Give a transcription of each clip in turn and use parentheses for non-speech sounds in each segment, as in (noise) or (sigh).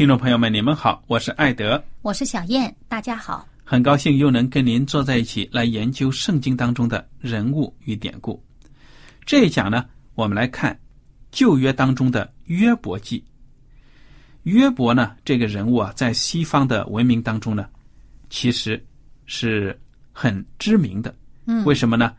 听众朋友们，你们好，我是艾德，我是小燕，大家好。很高兴又能跟您坐在一起来研究圣经当中的人物与典故。这一讲呢，我们来看旧约当中的约伯记。约伯呢，这个人物啊，在西方的文明当中呢，其实是很知名的。嗯，为什么呢？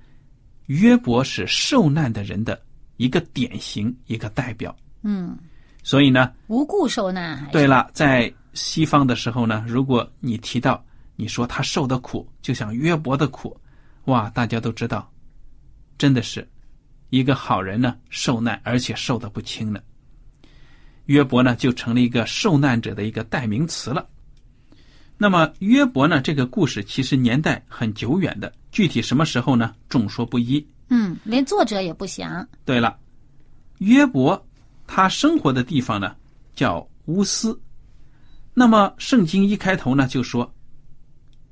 约伯是受难的人的一个典型，一个代表。嗯，所以呢，无故受难对了，在西方的时候呢，如果你提到你说他受的苦，就像约伯的苦，哇，大家都知道，真的是一个好人呢，受难而且受的不轻呢。约伯呢，就成了一个受难者的一个代名词了。那么约伯呢，这个故事其实年代很久远的，具体什么时候呢？众说不一。嗯，连作者也不详。对了，约伯他生活的地方呢叫乌斯。那么圣经一开头呢就说，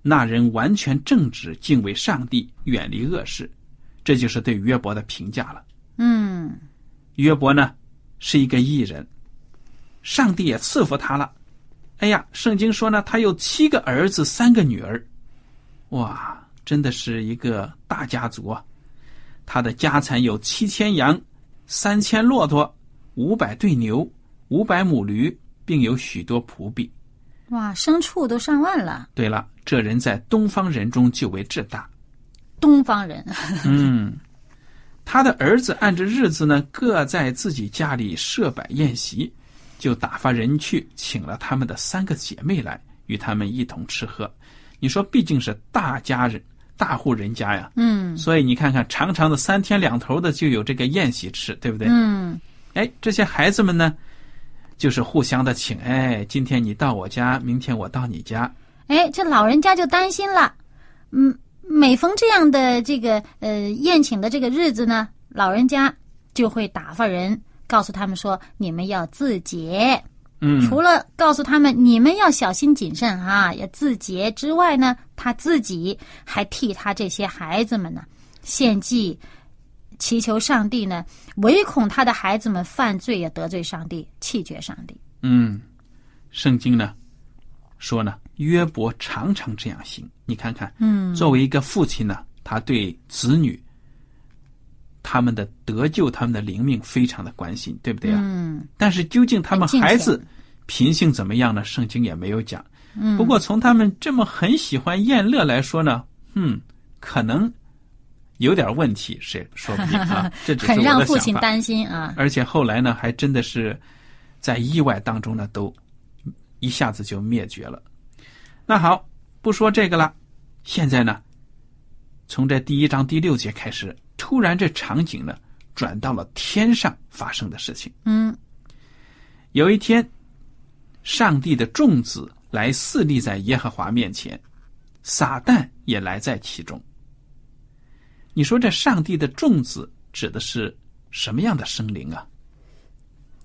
那人完全正直，敬畏上帝，远离恶事，这就是对约伯的评价了。嗯约伯呢是一个艺人，上帝也赐福他了。哎呀，圣经说呢，他有七个儿子，三个女儿，哇，真的是一个大家族啊！他的家产有七千羊、三千骆驼、五百对牛、五百母驴，并有许多仆婢。哇，牲畜都上万了。对了，这人在东方人中就为至大。东方人，(laughs) 嗯，他的儿子按着日子呢，各在自己家里设摆宴席，就打发人去请了他们的三个姐妹来，与他们一同吃喝。你说，毕竟是大家人、大户人家呀，嗯所以你看看，长长的三天两头的就有这个宴席吃，对不对？嗯哎，这些孩子们呢，就是互相的请，哎，今天你到我家，明天我到你家，哎，这老人家就担心了。嗯，每逢这样的这个呃宴请的这个日子呢，老人家就会打发人告诉他们说，你们要自洁。嗯，除了告诉他们你们要小心谨慎啊，要自洁之外呢，他自己还替他这些孩子们呢献祭，祈求上帝呢，唯恐他的孩子们犯罪也得罪上帝，弃绝上帝。嗯，圣经呢说呢，约伯常常这样行。你看看，嗯作为一个父亲呢，他对子女他们的得救、他们的灵命非常的关心，对不对啊？嗯但是究竟他们孩子品性怎么样呢？圣经也没有讲。嗯，不过从他们这么很喜欢宴乐来说呢，嗯，可能有点问题，谁说不定啊？(laughs) 这只是很让父亲。担心啊。而且后来呢，还真的是在意外当中呢，都一下子就灭绝了。那好，不说这个了，现在呢，从这第一章第六节开始，突然这场景呢转到了天上发生的事情。嗯有一天，上帝的众子来侍立在耶和华面前，撒旦也来在其中。你说这上帝的众子指的是什么样的生灵啊？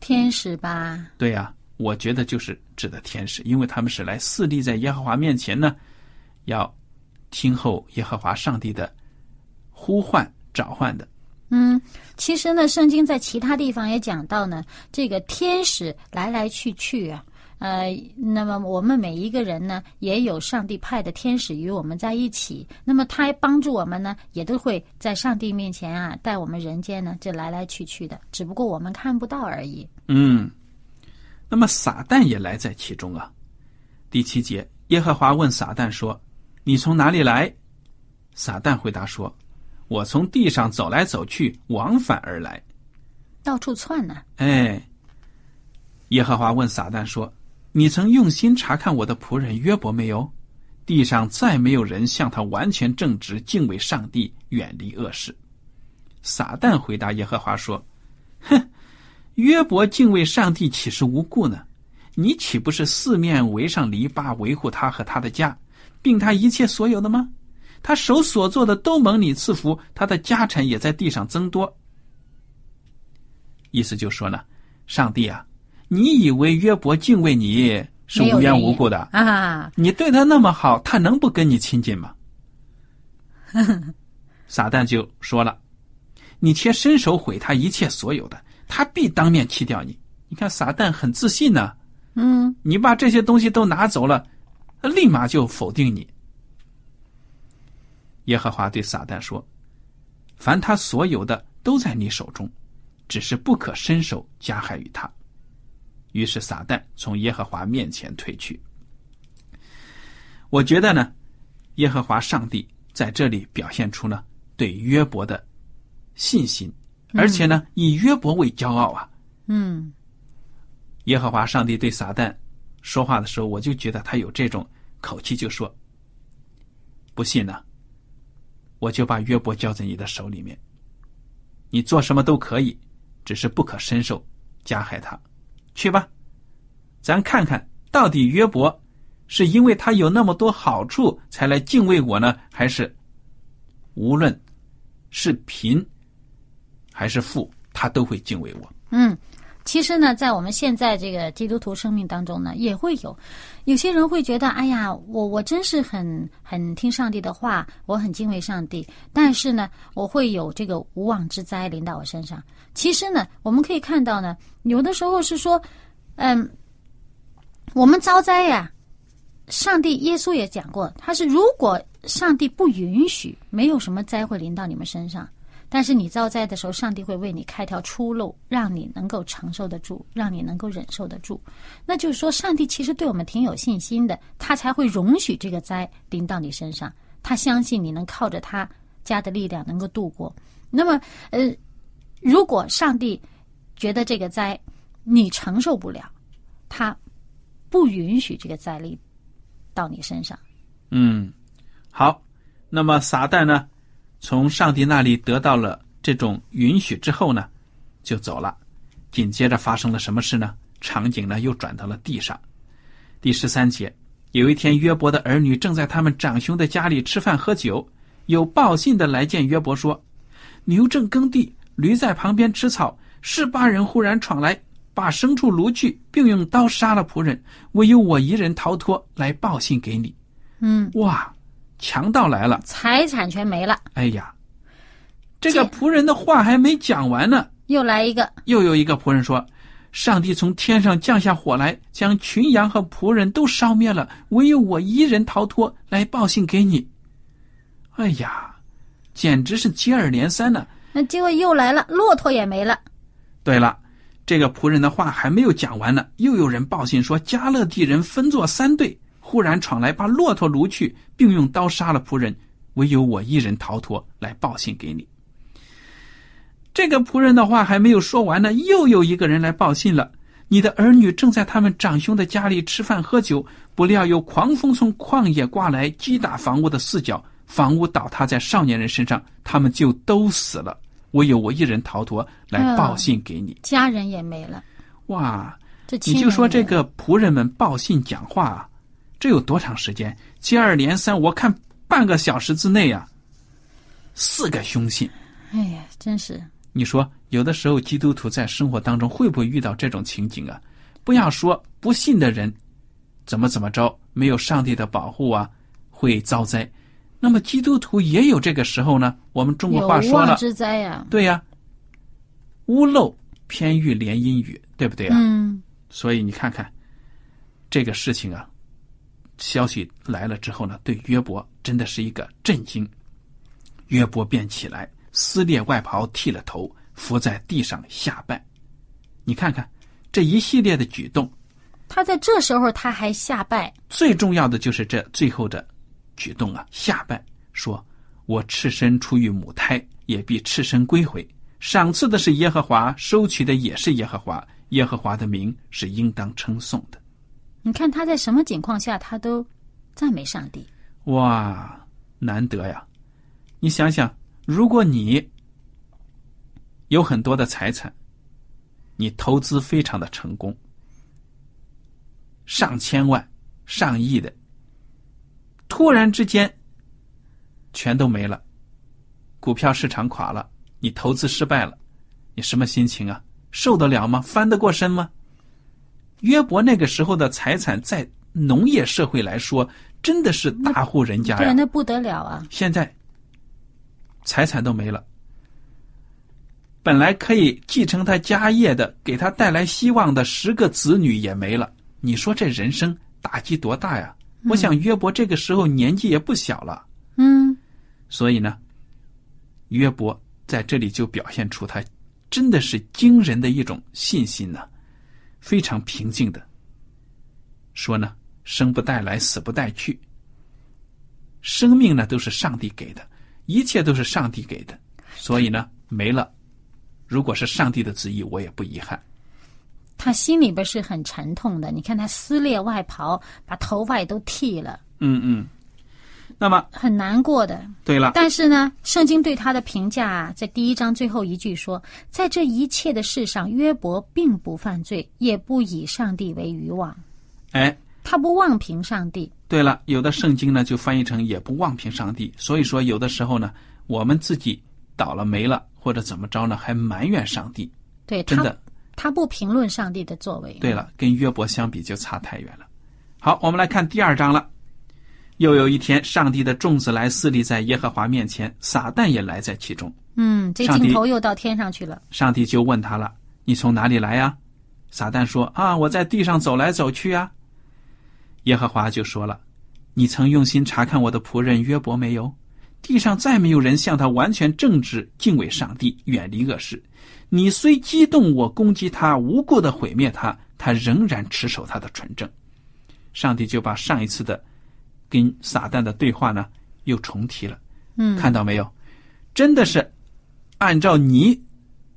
天使吧？对呀、我觉得就是指的天使，因为他们是来侍立在耶和华面前呢，要听候耶和华上帝的呼唤召唤的。嗯，其实呢，圣经在其他地方也讲到呢，这个天使来来去去啊，呃，那么我们每一个人呢，也有上帝派的天使与我们在一起，那么他帮助我们呢，也都会在上帝面前啊，带我们人间呢，这来来去去的，只不过我们看不到而已。嗯，那么撒旦也来在其中啊。第七节，耶和华问撒旦说：“你从哪里来？”撒旦回答说：“我从地上走来走去，往返而来。到处窜呢、”哎，耶和华问撒旦说：“你曾用心查看我的仆人约伯没有？地上再没有人像他完全正直，敬畏上帝，远离恶事。”撒旦回答耶和华说：“哼，约伯敬畏上帝，岂是无故呢？你岂不是四面围上篱笆，维护他和他的家，并他一切所有的吗？他手所做的都蒙你赐福，他的家产也在地上增多。意思就说呢，上帝啊，你以为约伯敬畏你是无缘无故的？啊，你对他那么好，他能不跟你亲近吗？(laughs) 撒旦就说了：“你且伸手毁他一切所有的，他必当面弃掉你。”你看撒旦很自信呢、嗯，你把这些东西都拿走了，他立马就否定你。耶和华对撒旦说：“凡他所有的都在你手中，只是不可伸手加害于他。”于是撒旦从耶和华面前退去。我觉得呢，耶和华上帝在这里表现出了对约伯的信心，而且呢，以约伯为骄傲啊。嗯，耶和华上帝对撒旦说话的时候，我就觉得他有这种口气，就说：“不信呢，我就把约伯交在你的手里面，你做什么都可以，只是不可伸手加害他。去吧，咱看看到底约伯是因为他有那么多好处才来敬畏我呢，还是无论是贫还是富，他都会敬畏我。”嗯，其实呢，在我们现在这个基督徒生命当中呢，也会有有些人会觉得，哎呀，我我真是很很听上帝的话，我很敬畏上帝，但是呢，我会有这个无妄之灾临到我身上。其实呢，我们可以看到呢，有的时候是说，嗯，我们遭灾呀、上帝耶稣也讲过，他是如果上帝不允许，没有什么灾会临到你们身上。但是你遭灾的时候，上帝会为你开条出路，让你能够承受得住，让你能够忍受得住。那就是说，上帝其实对我们挺有信心的，他才会容许这个灾临到你身上。他相信你能靠着他家的力量能够度过。那么，呃，如果上帝觉得这个灾你承受不了，他不允许这个灾力到你身上。嗯，好，那么撒旦呢，从上帝那里得到了这种允许之后呢，就走了。紧接着发生了什么事呢？场景呢又转到了地上。第十三节，有一天约伯的儿女正在他们长兄的家里吃饭喝酒，有报信的来见约伯说：“牛正耕地，驴在旁边吃草，十八人忽然闯来，把牲畜掳去，并用刀杀了仆人，唯有我一人逃脱，来报信给你。”嗯，哇，强盗来了！财产全没了，哎呀，这个仆人的话还没讲完呢，又来一个。又有一个仆人说：“上帝从天上降下火来，将群羊和仆人都烧灭了，唯有我一人逃脱，来报信给你。”哎呀，简直是接二连三呢。那结果又来了，骆驼也没了。对了，这个仆人的话还没有讲完呢，又有人报信说加勒地人分作三队，忽然闯来，把骆驼掳去，并用刀杀了仆人，唯有我一人逃脱，来报信给你。这个仆人的话还没有说完呢，又有一个人来报信了。你的儿女正在他们长兄的家里吃饭喝酒，不料有狂风从旷野刮来，击打房屋的四角，房屋倒塌在少年人身上，他们就都死了。唯有我一人逃脱，来报信给你。家人也没了。哇，这你就说这个仆人们报信讲话啊，这有多长时间？接二连三，我看半个小时之内啊，四个凶信。哎呀，真是你说有的时候基督徒在生活当中会不会遇到这种情景啊？不要说不信的人怎么怎么着，没有上帝的保护啊，会遭灾。那么基督徒也有这个时候呢。我们中国话说了，之灾呀，对呀，屋漏偏遇连阴雨，对不对啊？嗯。所以你看看这个事情啊，消息来了之后呢，对约伯真的是一个震惊。约伯便起来，撕裂外袍，剃了头，伏在地上下拜。你看看这一系列的举动，他在这时候他还下拜。最重要的就是这最后的举动啊，下拜，说我赤身出于母胎，也必赤身归回。赏赐的是耶和华，收取的也是耶和华。耶和华的名是应当称颂的。你看他在什么情况下，他都赞美上帝。哇，难得呀！你想想，如果你有很多的财产，你投资非常的成功，上千万、上亿的，突然之间全都没了，股票市场垮了，你投资失败了，你什么心情啊？受得了吗？翻得过身吗？约伯那个时候的财产，在农业社会来说，真的是大户人家呀。对，那不得了啊！现在财产都没了，本来可以继承他家业的，给他带来希望的十个子女也没了。你说这人生打击多大呀？我想约伯这个时候年纪也不小了。嗯，所以呢，约伯在这里就表现出他。真的是惊人的一种信心呢，非常平静的说呢：生不带来，死不带去。生命呢都是上帝给的，一切都是上帝给的，所以呢没了。如果是上帝的旨意，我也不遗憾。他心里边是很沉痛的，你看他撕裂外袍，把头发也都剃了。嗯嗯。那么很难过的。对了，但是呢，圣经对他的评价在第一章最后一句说，在这一切的事上，约伯并不犯罪，也不以上帝为渔网。哎，他不妄评上帝。对了，有的圣经呢就翻译成也不妄评上帝。所以说，有的时候呢，我们自己倒了霉了或者怎么着呢，还埋怨上帝。对，真的，他不评论上帝的作为。对了，跟约伯相比就差太远了。好，我们来看第二章了。又有一天，上帝的众子来侍立在耶和华面前，撒旦也来在其中。嗯，这镜头又到天上去了。上帝就问他了：“你从哪里来呀？”撒旦说：“啊，我在地上走来走去啊。”耶和华就说了：“你曾用心查看我的仆人约伯没有？地上再没有人像他完全正直、敬畏上帝、远离恶事。你虽激动我攻击他、无故的毁灭他，他仍然持守他的纯正。”上帝就把上一次的。跟撒旦的对话呢，又重提了。嗯，看到没有？真的是按照你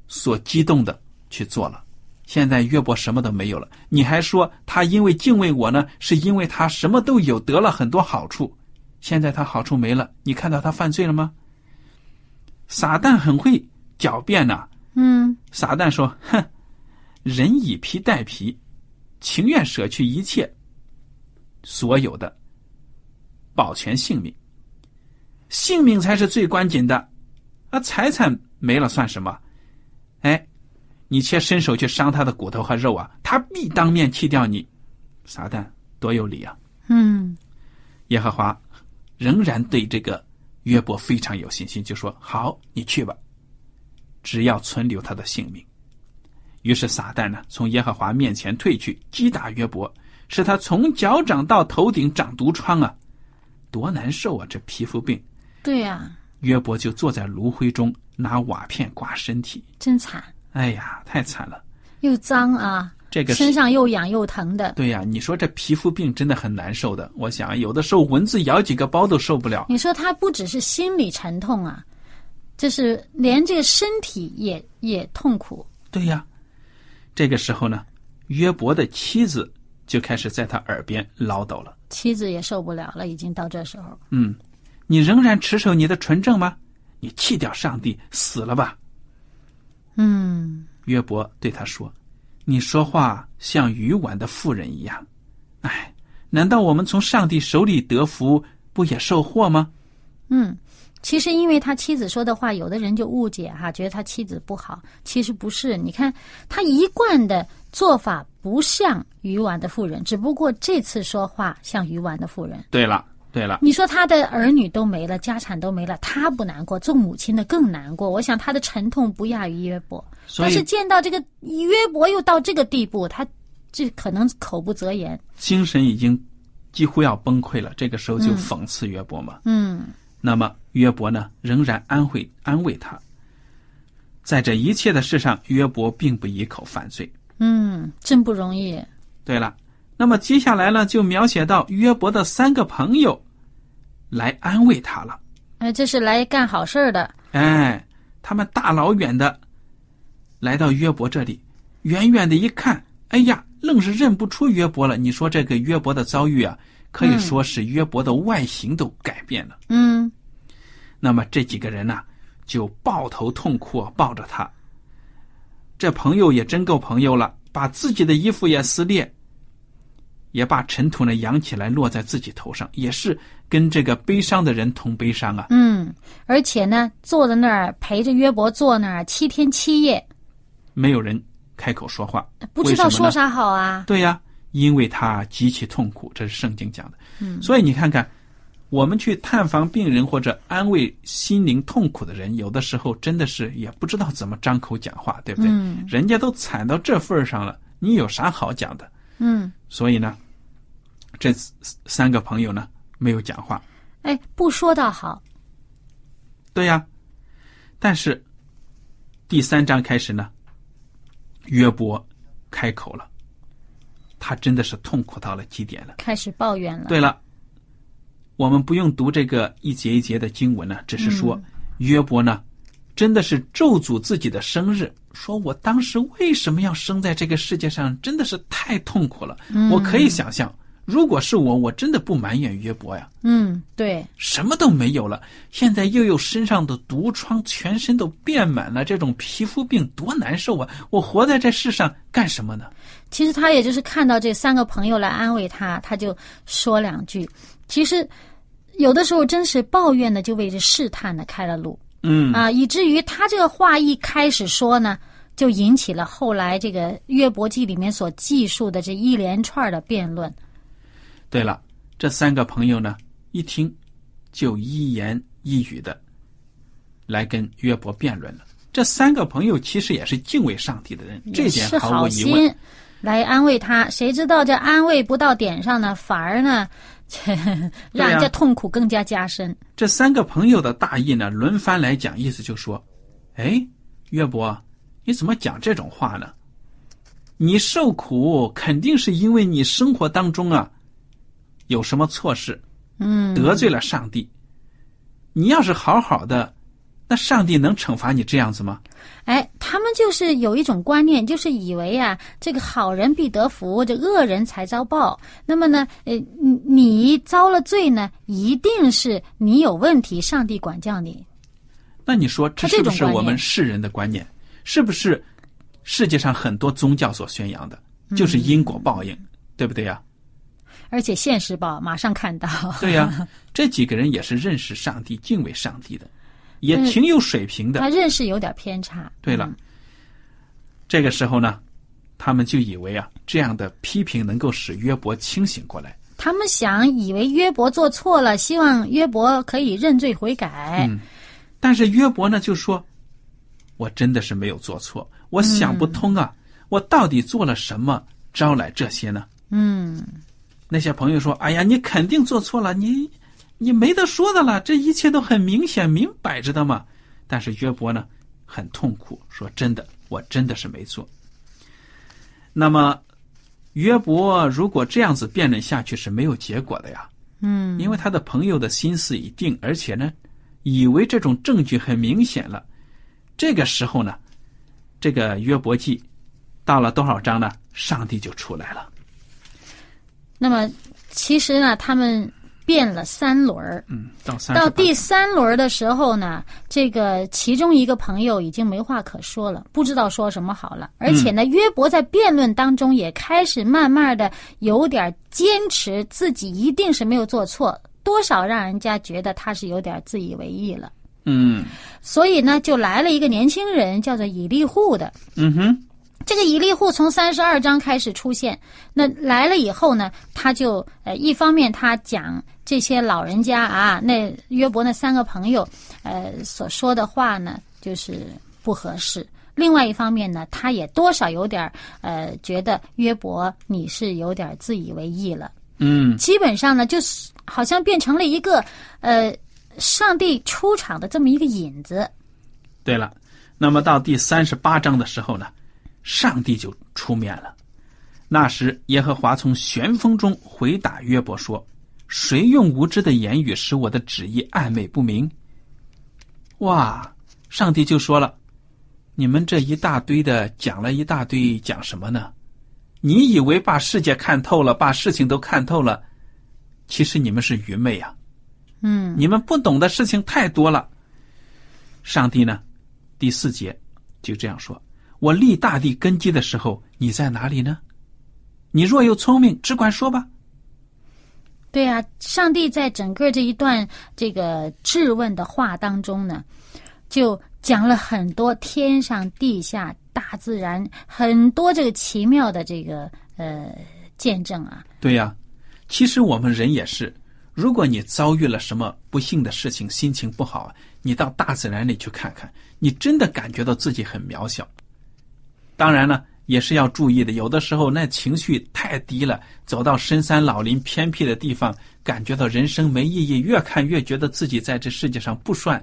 所激动的去做了。现在约伯什么都没有了，你还说他因为敬畏我呢，是因为他什么都有，得了很多好处。现在他好处没了，你看到他犯罪了吗？撒旦很会狡辩呐。嗯，撒旦说：“哼，人以皮代皮，情愿舍去一切所有的。”保全性命，性命才是最关键的，啊，财产没了算什么？哎，你却伸手去伤他的骨头和肉啊，他必当面弃掉你。撒旦多有理啊！嗯，耶和华仍然对这个约伯非常有信心，就说：“好，你去吧，只要存留他的性命。”于是撒旦呢，从耶和华面前退去，击打约伯，使他从脚掌到头顶长毒疮啊。多难受啊！这皮肤病。对呀。约伯就坐在炉灰中，拿瓦片刮身体，真惨。哎呀，太惨了。又脏啊，这个身上又痒又疼的。对呀，你说这皮肤病真的很难受的。我想有的时候蚊子咬几个包都受不了。你说他不只是心理沉痛啊，就是连这个身体也也痛苦。对呀，这个时候呢，约伯的妻子就开始在他耳边唠叨了。妻子也受不了了，已经到这时候。嗯，你仍然持守你的纯正吗？你弃掉上帝，死了吧。嗯，约伯对他说：“你说话像愚顽的妇人一样。哎，难道我们从上帝手里得福，不也受祸吗？”嗯，其实因为他妻子说的话，有的人就误解哈，觉得他妻子不好。其实不是，你看他一贯的做法不像愚顽的妇人，只不过这次说话像愚顽的妇人。对了，对了，你说他的儿女都没了，家产都没了，他不难过，做母亲的更难过。我想他的沉痛不亚于约伯，但是见到这个约伯又到这个地步，他这可能口不择言。精神已经几乎要崩溃了。这个时候就讽刺约伯嘛。嗯那么约伯呢，仍然安慰安慰他。在这一切的事上，约伯并不以口犯罪。嗯，真不容易。对了，那么接下来呢，就描写到约伯的三个朋友来安慰他了。哎，这是来干好事儿的。哎，他们大老远的来到约伯这里，远远的一看，哎呀，愣是认不出约伯了。你说这个约伯的遭遇啊，可以说是约伯的外形都改变了。嗯那么这几个人呢、就抱头痛哭，抱着他。这朋友也真够朋友了，把自己的衣服也撕裂，也把尘土呢扬起来落在自己头上，也是跟这个悲伤的人同悲伤啊。嗯，而且呢，坐在那儿陪着约伯坐那儿七天七夜，没有人开口说话，不知道说啥好啊。对呀，因为他极其痛苦，这是圣经讲的。嗯，所以你看看，我们去探访病人或者安慰心灵痛苦的人，有的时候真的是也不知道怎么张口讲话，对不对？嗯人家都惨到这份儿上了，你有啥好讲的？嗯，所以呢，这三个朋友呢没有讲话。哎，不说倒好。对呀，但是第三章开始呢，约伯开口了，他真的是痛苦到了极点了。开始抱怨了。对了，我们不用读这个一节一节的经文呢，只是说、约伯呢，真的是咒诅自己的生日，说我当时为什么要生在这个世界上，真的是太痛苦了。我可以想象，如果是我，我真的不埋怨约伯呀，嗯，对，什么都没有了，现在又有身上的毒疮，全身都遍满了这种皮肤病，多难受啊！我活在这世上干什么呢？其实他也就是看到这三个朋友来安慰他，他就说两句。其实有的时候真是抱怨的，就为这试探的开了路嗯，啊，以至于他这个话一开始说呢，就引起了后来这个约伯记里面所记述的这一连串的辩论。对了，这三个朋友呢，一听就一言一语的来跟约伯辩论了。这三个朋友其实也是敬畏上帝的人，这点好毫无疑问。心来安慰他，谁知道这安慰不到点上呢，反而呢，(laughs) 让人家痛苦更加加深。这三个朋友的大意呢，轮番来讲，意思就说：“哎，约伯，你怎么讲这种话呢？你受苦肯定是因为你生活当中啊有什么错事，嗯，得罪了上帝。你要是好好的，那上帝能惩罚你这样子吗？哎，他们就是有一种观念，就是以为啊，这个好人必得福，这恶人才遭报。那么呢，呃，你你遭了罪呢，一定是你有问题，上帝管教你。那你说这是不是我们世人的观念？是不是世界上很多宗教所宣扬的，就是因果报应，对不对呀？而且现实报马上看到，对呀，(laughs) 这几个人也是认识上帝、敬畏上帝的，也嗯挺有水平的。他认识有点偏差。对了，这个时候呢，他们就以为啊，这样的批评能够使约伯清醒过来。他们想以为约伯做错了，希望约伯可以认罪悔改。嗯但是约伯呢就说：“我真的是没有做错，我想不通啊，我到底做了什么招来这些呢？”嗯，那些朋友说：“哎呀，你肯定做错了，你你没得说的了，这一切都很明显明摆着的嘛。”但是约伯呢很痛苦，说：“真的，我真的是没错。”那么约伯如果这样子辩论下去是没有结果的呀，嗯，因为他的朋友的心思已定，而且呢，以为这种证据很明显了。这个时候呢，这个约伯记到了多少章呢？上帝就出来了。那么其实呢，他们变了三轮儿。嗯，到三到第三轮的时候呢，这个其中一个朋友已经没话可说了，不知道说什么好了。而且呢，约伯在辩论当中也开始慢慢的有点坚持自己一定是没有做错，多少让人家觉得他是有点自以为意了。嗯所以呢，就来了一个年轻人，叫做以利户的。嗯哼，这个以利户从三十二章开始出现，那来了以后呢，他就呃，一方面他讲这些老人家啊，那约伯那三个朋友，呃所说的话呢，就是不合适；另外一方面呢，他也多少有点儿呃，觉得约伯你是有点自以为意了。嗯基本上呢，就是好像变成了一个呃，上帝出场的这么一个引子。对了，那么到第三十八章的时候呢，上帝就出面了。那时，耶和华从旋风中回答约伯说：“谁用无知的言语使我的旨意暧昧不明？”哇，上帝就说了：“你们这一大堆的讲了一大堆，讲什么呢？你以为把世界看透了，把事情都看透了，其实你们是愚昧啊！嗯你们不懂的事情太多了。上帝呢，第四节就这样说：“我立大地根基的时候，你在哪里呢？你若有聪明，只管说吧。对啊，上帝在整个这一段这个质问的话当中呢，就讲了很多天上地下大自然很多这个奇妙的这个呃见证啊。对呀，其实我们人也是。如果你遭遇了什么不幸的事情，心情不好，你到大自然里去看看，你真的感觉到自己很渺小。当然了，也是要注意的，有的时候那情绪太低了，走到深山老林、偏僻的地方，感觉到人生没意义，越看越觉得自己在这世界上不算、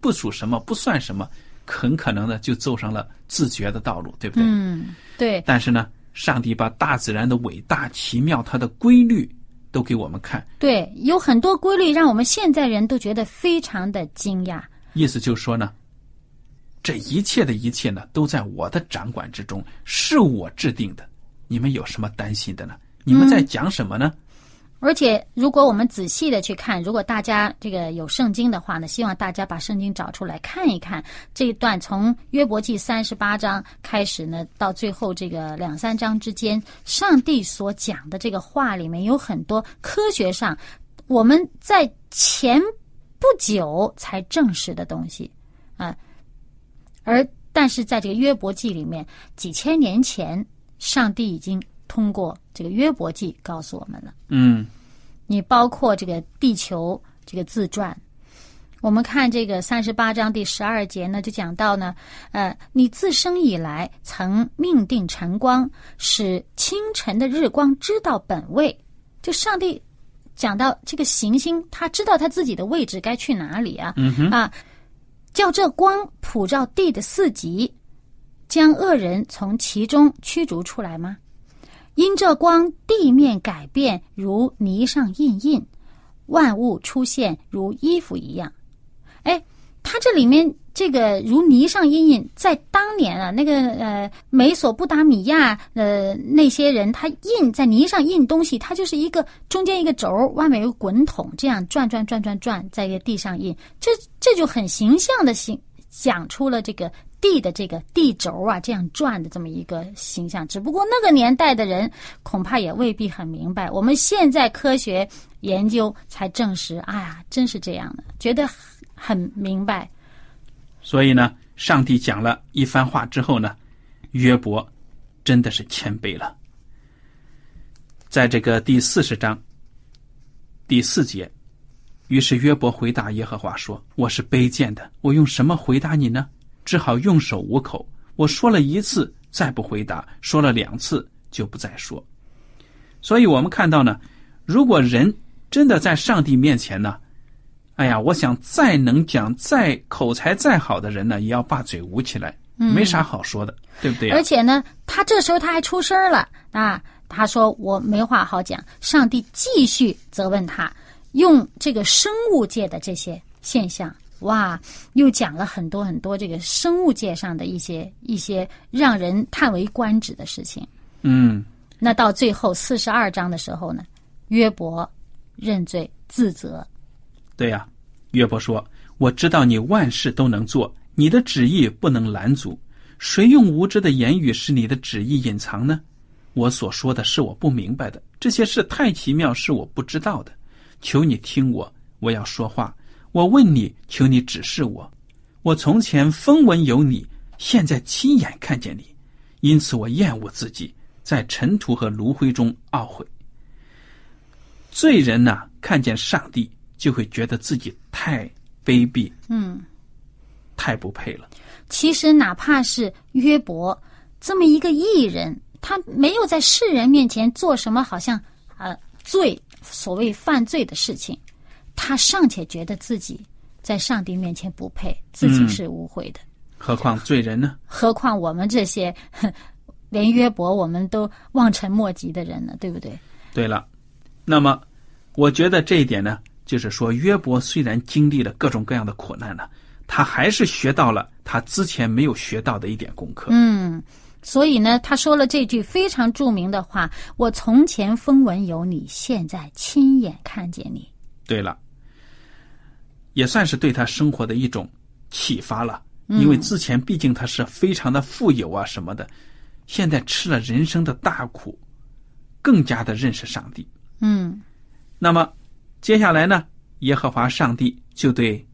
不属什么、不算什么，很可能呢就走上了自觉的道路，对不对？嗯，对，但是呢，上帝把大自然的伟大、奇妙、它的规律都给我们看，对，有很多规律让我们现在人都觉得非常的惊讶。意思就是说呢，这一切的一切呢，都在我的掌管之中，是我制定的。你们有什么担心的呢？你们在讲什么呢？而且，如果我们仔细的去看，如果大家这个有圣经的话呢，希望大家把圣经找出来看一看。这一段从约伯记三十八章开始呢，到最后这个两三章之间，上帝所讲的这个话里面有很多科学上我们在前不久才证实的东西啊，而但是在这个约伯记里面，几千年前，上帝已经通过这个约伯记告诉我们了。嗯你包括这个地球这个自转，我们看这个三十八章第十二节呢，就讲到呢，呃，你自生以来曾命定晨光，使清晨的日光知道本位。就上帝讲到这个行星，他知道他自己的位置该去哪里啊，嗯哼，啊，叫这光普照地的四极，将恶人从其中驱逐出来吗？因这光，地面改变如泥上印印，万物出现如衣服一样。哎，它这里面这个如泥上印印，在当年啊，那个呃美索不达米亚呃那些人，他印在泥上印东西，它就是一个中间一个轴，外面有滚筒，这样转转转转转，在一个地上印，这这就很形象的形讲出了这个地的这个地轴啊，这样转的这么一个形象。只不过那个年代的人恐怕也未必很明白，我们现在科学研究才证实，哎呀，真是这样的，觉得很明白。所以呢，上帝讲了一番话之后呢，约伯真的是谦卑了。在这个第四十章第四节，于是约伯回答耶和华说：“我是卑贱的，我用什么回答你呢？只好用手捂口。我说了一次，再不回答；说了两次，就不再说。”所以我们看到呢，如果人真的在上帝面前呢，哎呀，我想再能讲、再口才再好的人呢，也要把嘴捂起来，没啥好说的，对不对呀、而且呢，他这时候他还出声了啊，他说我没话好讲。上帝继续责问他，用这个生物界的这些现象，哇，又讲了很多很多这个生物界上的一些一些让人叹为观止的事情。嗯，那到最后四十二章的时候呢，约伯认罪自责，对呀、约伯说：“我知道你万事都能做，你的旨意不能拦阻。谁用无知的言语使你的旨意隐藏呢？我所说的是我不明白的，这些事太奇妙，是我不知道的。求你听我，我要说话；我问你，求你指示我。我从前风闻有你，现在亲眼看见你，因此我厌恶自己，在尘土和炉灰中懊悔。罪人呢，看见上帝就会觉得自己太卑鄙，嗯，太不配了。其实哪怕是约伯这么一个艺人，他没有在世人面前做什么好像呃罪所谓犯罪的事情，他尚且觉得自己在上帝面前不配，自己是无悔的。何况罪人呢？何况我们这些 (laughs) 连约伯我们都望尘莫及的人呢，对不对？对了，那么我觉得这一点呢，就是说约伯虽然经历了各种各样的苦难呢，他还是学到了他之前没有学到的一点功课。嗯，所以呢，他说了这句非常著名的话：“我从前风闻有你，现在亲眼看见你。对了，也算是对他生活的一种启发了。因为之前毕竟他是非常的富有啊什么的，现在吃了人生的大苦，更加的认识上帝。”嗯那么接下来呢，耶和华上帝就对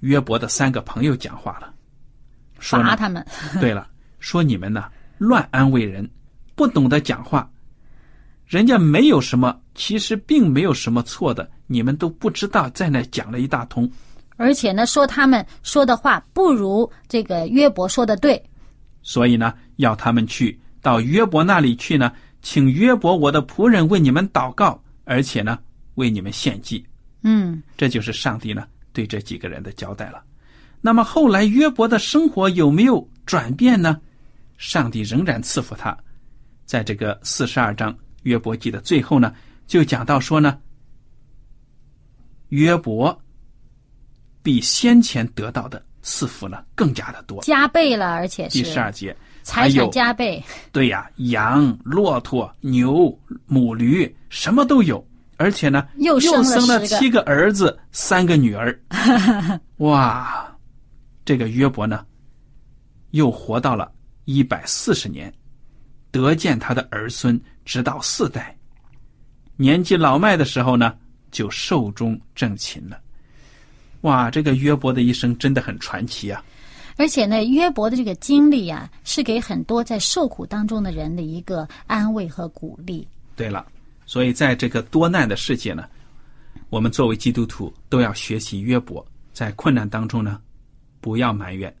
约伯的三个朋友讲话了，说罚他们。(laughs) 对了，说你们呢乱安慰人，不懂得讲话，人家没有什么，其实并没有什么错的，你们都不知道，在那讲了一大通。而且呢，说他们说的话不如这个约伯说的对。所以呢，要他们去到约伯那里去呢，请约伯我的仆人为你们祷告，而且呢，为你们献祭。嗯这就是上帝呢对这几个人的交代了。那么后来约伯的生活有没有转变呢？上帝仍然赐福他，在这个四十二章约伯记的最后呢，就讲到说呢，约伯比先前得到的赐福呢更加的多。加倍了，而且是第十二节，财还有产加倍。对呀，羊、骆驼、牛、母驴什么都有，而且呢，又生了生了七个儿子，三个女儿。(laughs) 哇，这个约伯呢，又活到了一百四十年，得见他的儿孙，直到四代。年纪老迈的时候呢，就寿终正寝了。哇，这个约伯的一生真的很传奇啊！而且呢，约伯的这个经历啊，是给很多在受苦当中的人的一个安慰和鼓励。对了，所以在这个多难的世界呢，我们作为基督徒都要学习约伯，在困难当中呢，不要埋怨。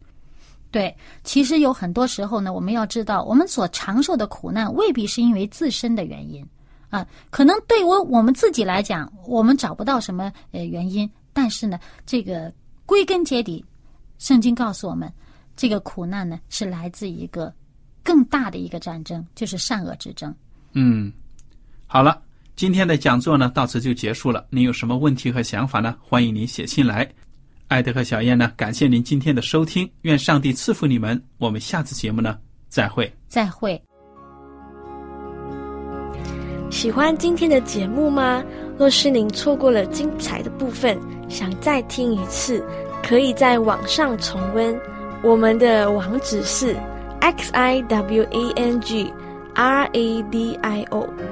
对，其实有很多时候呢，我们要知道，我们所承受的苦难未必是因为自身的原因啊，可能对我我们自己来讲，我们找不到什么呃原因，但是呢，这个归根结底，圣经告诉我们，这个苦难呢是来自一个更大的一个战争，就是善恶之争。嗯，好了，今天的讲座呢到此就结束了。您有什么问题和想法呢？欢迎您写信来。艾德和小燕呢，感谢您今天的收听，愿上帝赐福你们。我们下次节目呢再会。再会。喜欢今天的节目吗？若是您错过了精彩的部分，想再听一次，可以在网上重温。我们的网址是 x i w a n g r a d i o